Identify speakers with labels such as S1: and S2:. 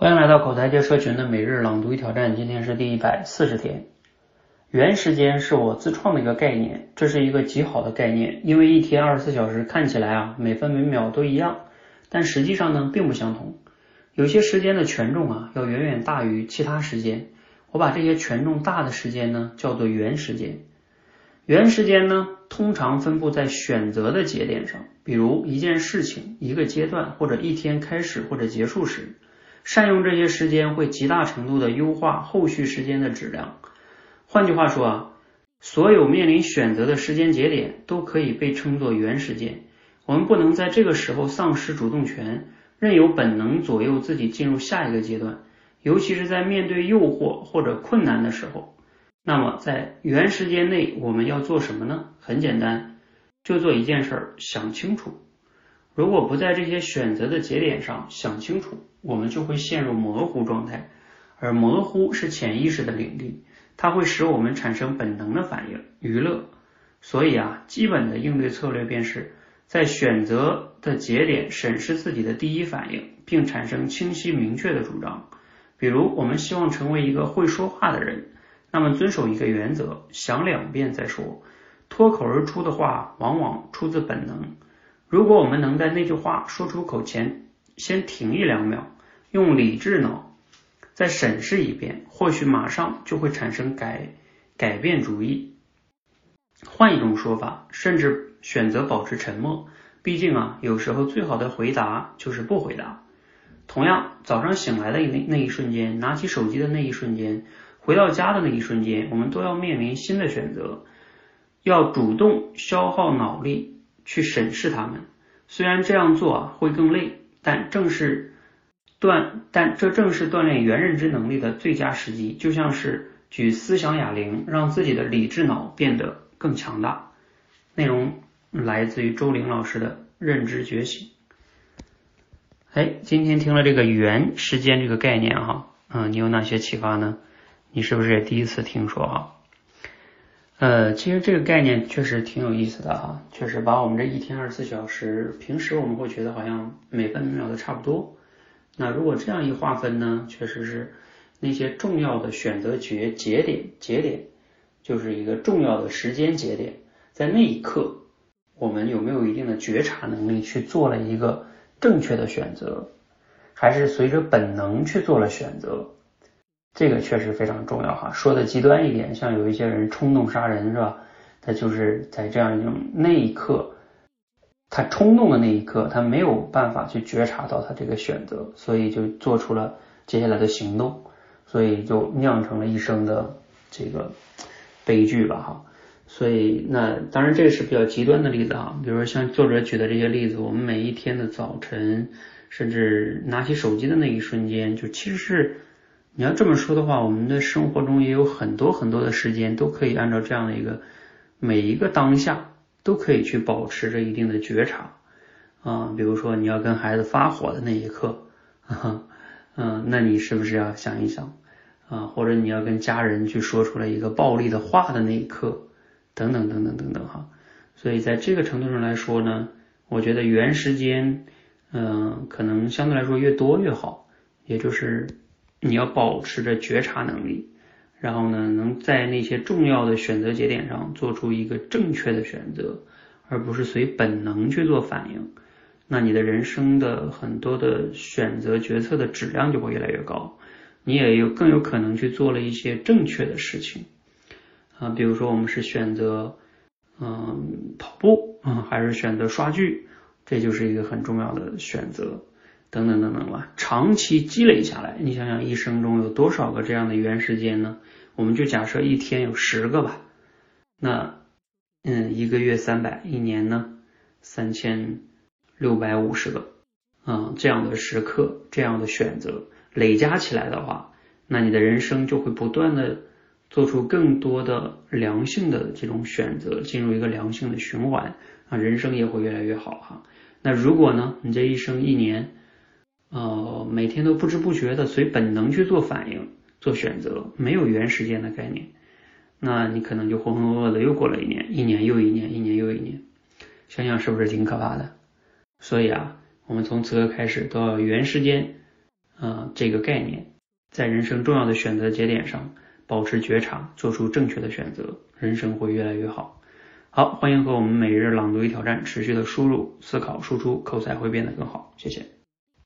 S1: 欢迎来到口才界社群的每日朗读与挑战，今天是第一百四十天。原时间是我自创的一个概念，这是一个极好的概念，因为一天二十四小时看起来啊每分每秒都一样，但实际上呢并不相同。有些时间的权重啊要远远大于其他时间，我把这些权重大的时间呢叫做原时间。原时间呢通常分布在选择的节点上，比如一件事情、一个阶段或者一天开始或者结束时。善用这些时间会极大程度的优化后续时间的质量。换句话说啊，所有面临选择的时间节点都可以被称作原时间。我们不能在这个时候丧失主动权，任由本能左右自己进入下一个阶段，尤其是在面对诱惑或者困难的时候。那么在原时间内我们要做什么呢？很简单，就做一件事儿，想清楚。如果不在这些选择的节点上想清楚，我们就会陷入模糊状态，而模糊是潜意识的领地，它会使我们产生本能的反应，娱乐。所以啊，基本的应对策略便是在选择的节点审视自己的第一反应，并产生清晰明确的主张。比如，我们希望成为一个会说话的人，那么遵守一个原则，想两遍再说。脱口而出的话，往往出自本能。如果我们能在那句话说出口前先停一两秒，用理智脑再审视一遍，或许马上就会产生改改变主意。换一种说法，甚至选择保持沉默。毕竟啊，有时候最好的回答就是不回答。同样，早上醒来的那那一瞬间，拿起手机的那一瞬间，回到家的那一瞬间，我们都要面临新的选择，要主动消耗脑力。去审视他们，虽然这样做会更累，但正是锻，但这正是锻炼原认知能力的最佳时机，就像是举思想哑铃，让自己的理智脑变得更强大。内容来自于周玲老师的认知觉醒。哎，今天听了这个原时间这个概念哈，嗯，你有哪些启发呢？你是不是也第一次听说哈？呃，其实这个概念确实挺有意思的哈，确实把我们这一天二十四小时，平时我们会觉得好像每分每秒都差不多。那如果这样一划分呢，确实是那些重要的选择节节点节点，就是一个重要的时间节点，在那一刻，我们有没有一定的觉察能力去做了一个正确的选择，还是随着本能去做了选择？这个确实非常重要哈，说的极端一点，像有一些人冲动杀人是吧？他就是在这样一种那一刻，他冲动的那一刻，他没有办法去觉察到他这个选择，所以就做出了接下来的行动，所以就酿成了一生的这个悲剧吧哈。所以那当然这是比较极端的例子啊，比如说像作者举的这些例子，我们每一天的早晨，甚至拿起手机的那一瞬间，就其实是。你要这么说的话，我们的生活中也有很多很多的时间都可以按照这样的一个每一个当下都可以去保持着一定的觉察啊。比如说你要跟孩子发火的那一刻，嗯，那你是不是要想一想啊？或者你要跟家人去说出来一个暴力的话的那一刻，等等等等等等哈。所以在这个程度上来说呢，我觉得原时间，嗯，可能相对来说越多越好，也就是。你要保持着觉察能力，然后呢，能在那些重要的选择节点上做出一个正确的选择，而不是随本能去做反应。那你的人生的很多的选择决策的质量就会越来越高，你也有更有可能去做了一些正确的事情啊。比如说，我们是选择嗯跑步啊，还是选择刷剧，这就是一个很重要的选择。等等等等吧，长期积累下来，你想想一生中有多少个这样的原时间呢？我们就假设一天有十个吧，那嗯，一个月三百，一年呢三千六百五十个啊，这样的时刻，这样的选择累加起来的话，那你的人生就会不断的做出更多的良性的这种选择，进入一个良性的循环啊，人生也会越来越好哈。那如果呢，你这一生一年，呃，每天都不知不觉的随本能去做反应、做选择，没有原时间的概念，那你可能就浑浑噩噩的又过了一年，一年又一年，一年又一年，想想是不是挺可怕的？所以啊，我们从此刻开始都要原时间，呃这个概念，在人生重要的选择节点上保持觉察，做出正确的选择，人生会越来越好。好，欢迎和我们每日朗读与挑战持续的输入、思考、输出，口才会变得更好。谢谢。